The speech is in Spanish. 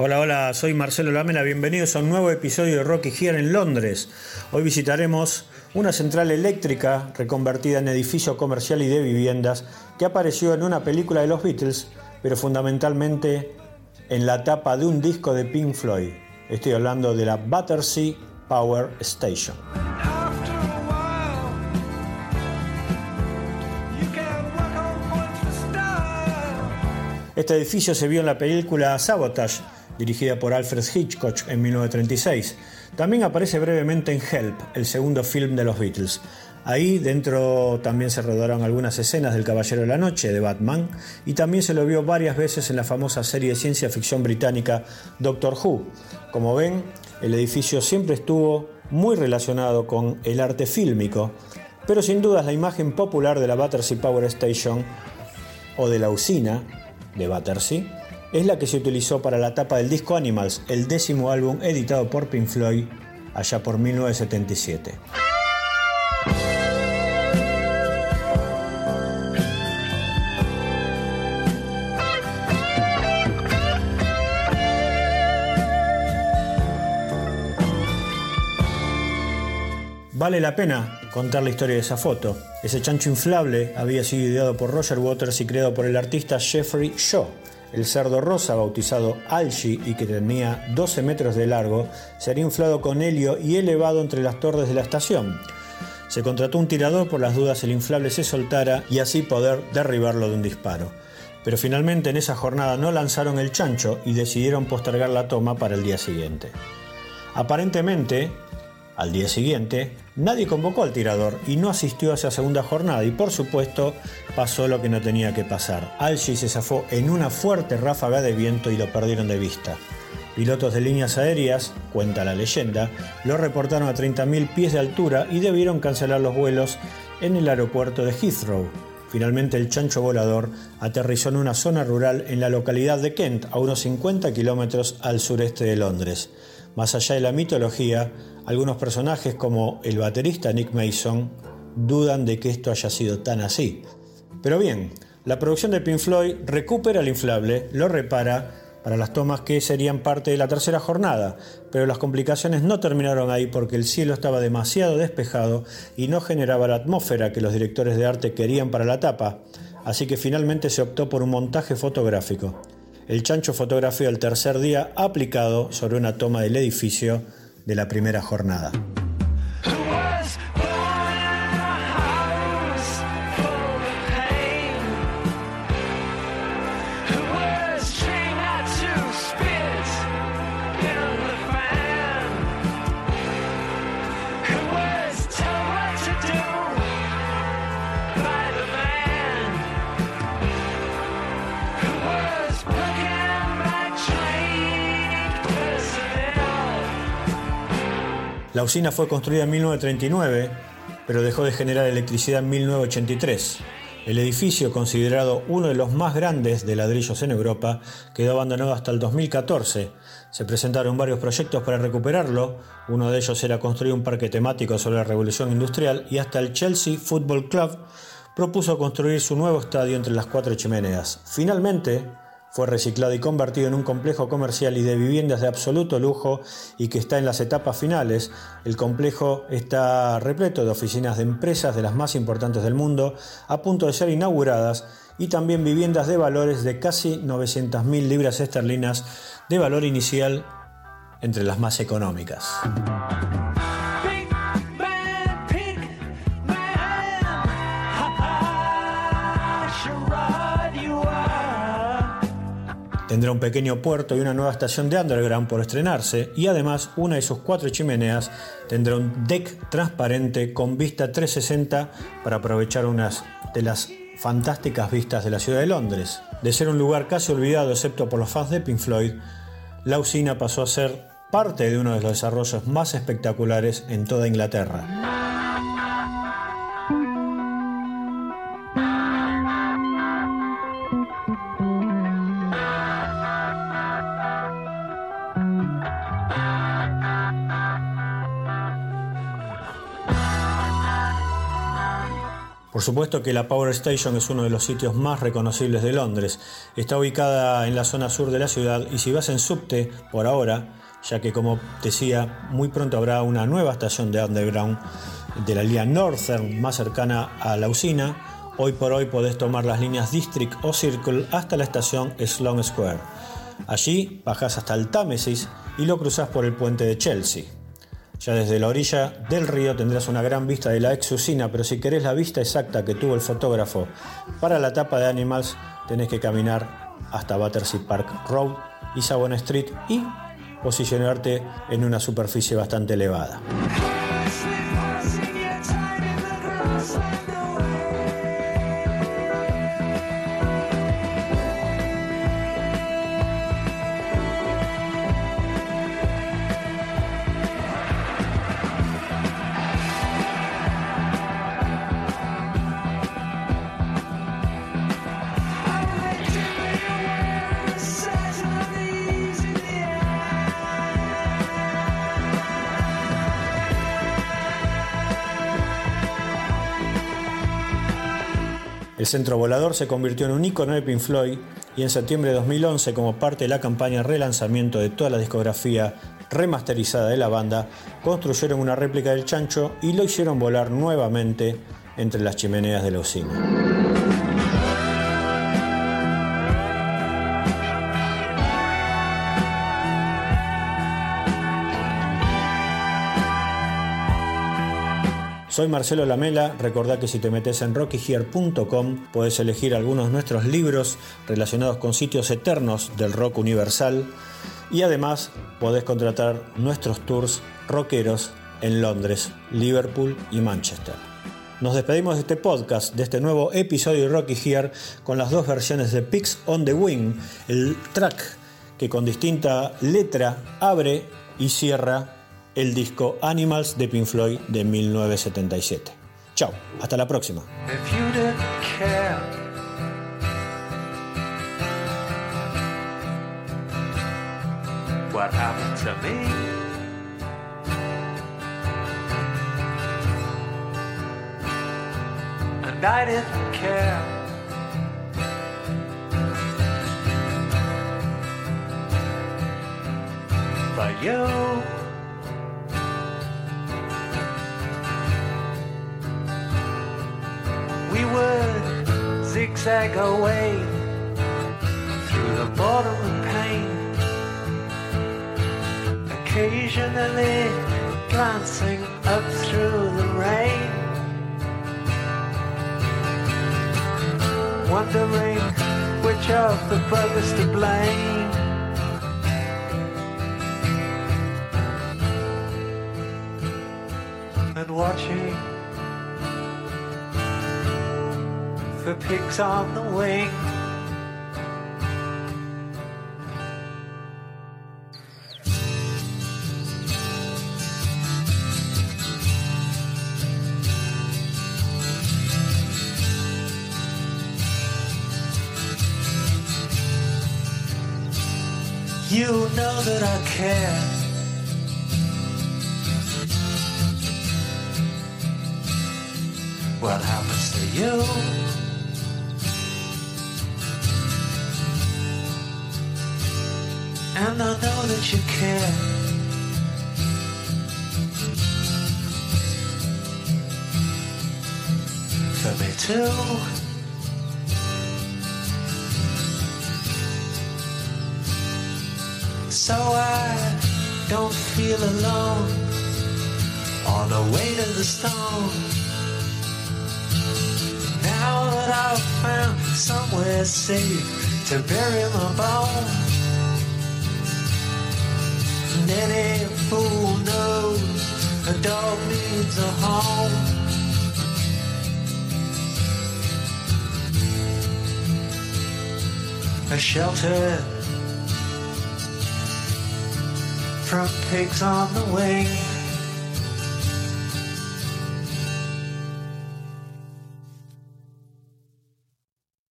Hola, hola, soy Marcelo Lamela, bienvenidos a un nuevo episodio de Rocky Here en Londres. Hoy visitaremos una central eléctrica reconvertida en edificio comercial y de viviendas que apareció en una película de los Beatles, pero fundamentalmente en la tapa de un disco de Pink Floyd. Estoy hablando de la Battersea Power Station. Este edificio se vio en la película Sabotage dirigida por Alfred Hitchcock en 1936. También aparece brevemente en Help, el segundo film de los Beatles. Ahí dentro también se rodaron algunas escenas del Caballero de la Noche de Batman y también se lo vio varias veces en la famosa serie de ciencia ficción británica Doctor Who. Como ven, el edificio siempre estuvo muy relacionado con el arte fílmico, pero sin dudas la imagen popular de la Battersea Power Station o de la usina de Battersea es la que se utilizó para la tapa del disco Animals, el décimo álbum editado por Pink Floyd allá por 1977. Vale la pena contar la historia de esa foto. Ese chancho inflable había sido ideado por Roger Waters y creado por el artista Jeffrey Shaw el cerdo rosa, bautizado Algi y que tenía 12 metros de largo, sería inflado con helio y elevado entre las torres de la estación. Se contrató un tirador por las dudas el inflable se soltara y así poder derribarlo de un disparo. Pero finalmente en esa jornada no lanzaron el chancho y decidieron postergar la toma para el día siguiente. Aparentemente, al día siguiente, nadie convocó al tirador y no asistió a esa segunda jornada y por supuesto pasó lo que no tenía que pasar. Algi se zafó en una fuerte ráfaga de viento y lo perdieron de vista. Pilotos de líneas aéreas, cuenta la leyenda, lo reportaron a 30.000 pies de altura y debieron cancelar los vuelos en el aeropuerto de Heathrow. Finalmente el chancho volador aterrizó en una zona rural en la localidad de Kent, a unos 50 kilómetros al sureste de Londres. Más allá de la mitología, algunos personajes como el baterista Nick Mason dudan de que esto haya sido tan así. Pero bien, la producción de Pink Floyd recupera el inflable, lo repara para las tomas que serían parte de la tercera jornada, pero las complicaciones no terminaron ahí porque el cielo estaba demasiado despejado y no generaba la atmósfera que los directores de arte querían para la tapa, así que finalmente se optó por un montaje fotográfico. El chancho fotografió el tercer día aplicado sobre una toma del edificio de la primera jornada. La usina fue construida en 1939, pero dejó de generar electricidad en 1983. El edificio, considerado uno de los más grandes de ladrillos en Europa, quedó abandonado hasta el 2014. Se presentaron varios proyectos para recuperarlo, uno de ellos era construir un parque temático sobre la revolución industrial y hasta el Chelsea Football Club propuso construir su nuevo estadio entre las cuatro chimeneas. Finalmente, fue reciclado y convertido en un complejo comercial y de viviendas de absoluto lujo y que está en las etapas finales. El complejo está repleto de oficinas de empresas de las más importantes del mundo, a punto de ser inauguradas, y también viviendas de valores de casi 900.000 libras esterlinas de valor inicial entre las más económicas. Tendrá un pequeño puerto y una nueva estación de underground por estrenarse y además una de sus cuatro chimeneas tendrá un deck transparente con vista 360 para aprovechar unas de las fantásticas vistas de la ciudad de Londres. De ser un lugar casi olvidado excepto por los fans de Pink Floyd, la usina pasó a ser parte de uno de los desarrollos más espectaculares en toda Inglaterra. Por supuesto que la Power Station es uno de los sitios más reconocibles de Londres. Está ubicada en la zona sur de la ciudad y si vas en subte, por ahora, ya que como decía, muy pronto habrá una nueva estación de underground de la línea Northern más cercana a la usina, hoy por hoy podés tomar las líneas District o Circle hasta la estación Sloane Square. Allí bajás hasta el Támesis y lo cruzas por el puente de Chelsea. Ya desde la orilla del río tendrás una gran vista de la ex usina, pero si querés la vista exacta que tuvo el fotógrafo para la tapa de Animals, tenés que caminar hasta Battersea Park Road y Savon Street y posicionarte en una superficie bastante elevada. El centro volador se convirtió en un icono de Pink Floyd y en septiembre de 2011, como parte de la campaña relanzamiento de toda la discografía remasterizada de la banda, construyeron una réplica del chancho y lo hicieron volar nuevamente entre las chimeneas de la usina. Soy Marcelo Lamela, recordá que si te metes en rockyhere.com puedes elegir algunos de nuestros libros relacionados con sitios eternos del rock universal y además podés contratar nuestros tours rockeros en Londres, Liverpool y Manchester. Nos despedimos de este podcast, de este nuevo episodio de Rocky Here, con las dos versiones de Pigs on the Wing, el track que con distinta letra abre y cierra el disco Animals de Pink Floyd de 1977. Chao, hasta la próxima. Zigzag away through the bottom of pain, occasionally glancing up through the rain, wondering which of the brothers to blame. And watching for pigs on the wing. You know that I care. What happens to you? And I know that you care. For me too. So I don't feel alone on the way to the stone. Now that I've found somewhere safe to bury my bones. And any fool knows a dog needs a home. A shelter from pigs on the wing.